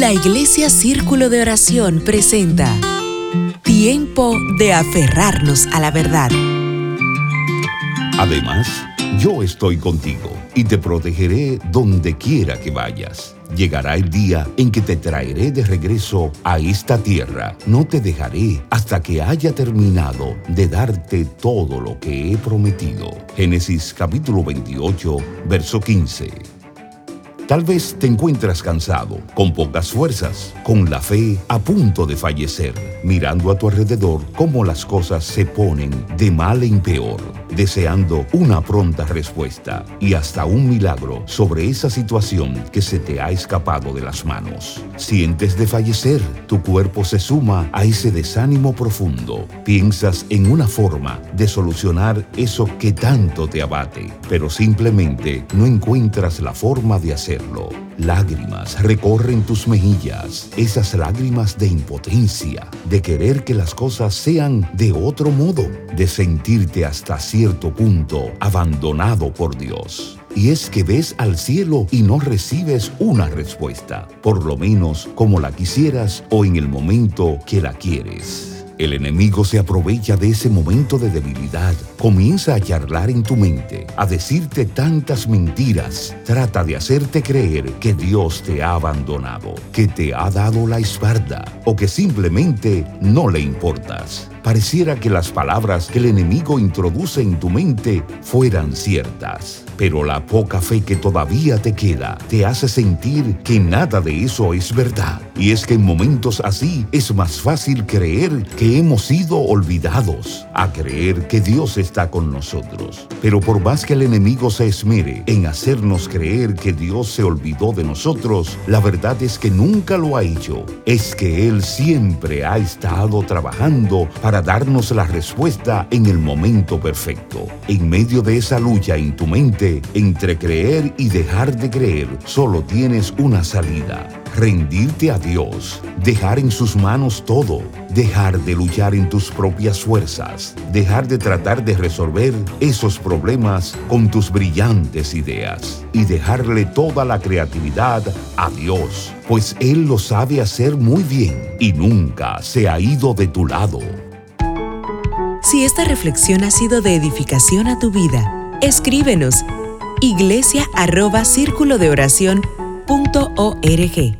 La Iglesia Círculo de Oración presenta Tiempo de aferrarnos a la verdad. Además, yo estoy contigo y te protegeré donde quiera que vayas. Llegará el día en que te traeré de regreso a esta tierra. No te dejaré hasta que haya terminado de darte todo lo que he prometido. Génesis capítulo 28, verso 15. Tal vez te encuentras cansado, con pocas fuerzas, con la fe a punto de fallecer, mirando a tu alrededor cómo las cosas se ponen de mal en peor, deseando una pronta respuesta y hasta un milagro sobre esa situación que se te ha escapado de las manos. Sientes de fallecer, tu cuerpo se suma a ese desánimo profundo. Piensas en una forma de solucionar eso que tanto te abate, pero simplemente no encuentras la forma de hacerlo Lágrimas recorren tus mejillas, esas lágrimas de impotencia, de querer que las cosas sean de otro modo, de sentirte hasta cierto punto abandonado por Dios. Y es que ves al cielo y no recibes una respuesta, por lo menos como la quisieras o en el momento que la quieres. El enemigo se aprovecha de ese momento de debilidad, comienza a charlar en tu mente, a decirte tantas mentiras, trata de hacerte creer que Dios te ha abandonado, que te ha dado la espalda o que simplemente no le importas. Pareciera que las palabras que el enemigo introduce en tu mente fueran ciertas, pero la poca fe que todavía te queda te hace sentir que nada de eso es verdad. Y es que en momentos así es más fácil creer que hemos sido olvidados a creer que Dios está con nosotros. Pero por más que el enemigo se esmere en hacernos creer que Dios se olvidó de nosotros, la verdad es que nunca lo ha hecho. Es que Él siempre ha estado trabajando para para darnos la respuesta en el momento perfecto. En medio de esa lucha en tu mente entre creer y dejar de creer, solo tienes una salida. Rendirte a Dios, dejar en sus manos todo, dejar de luchar en tus propias fuerzas, dejar de tratar de resolver esos problemas con tus brillantes ideas y dejarle toda la creatividad a Dios, pues Él lo sabe hacer muy bien y nunca se ha ido de tu lado. Si esta reflexión ha sido de edificación a tu vida, escríbenos iglesia arroba círculo de oración punto org.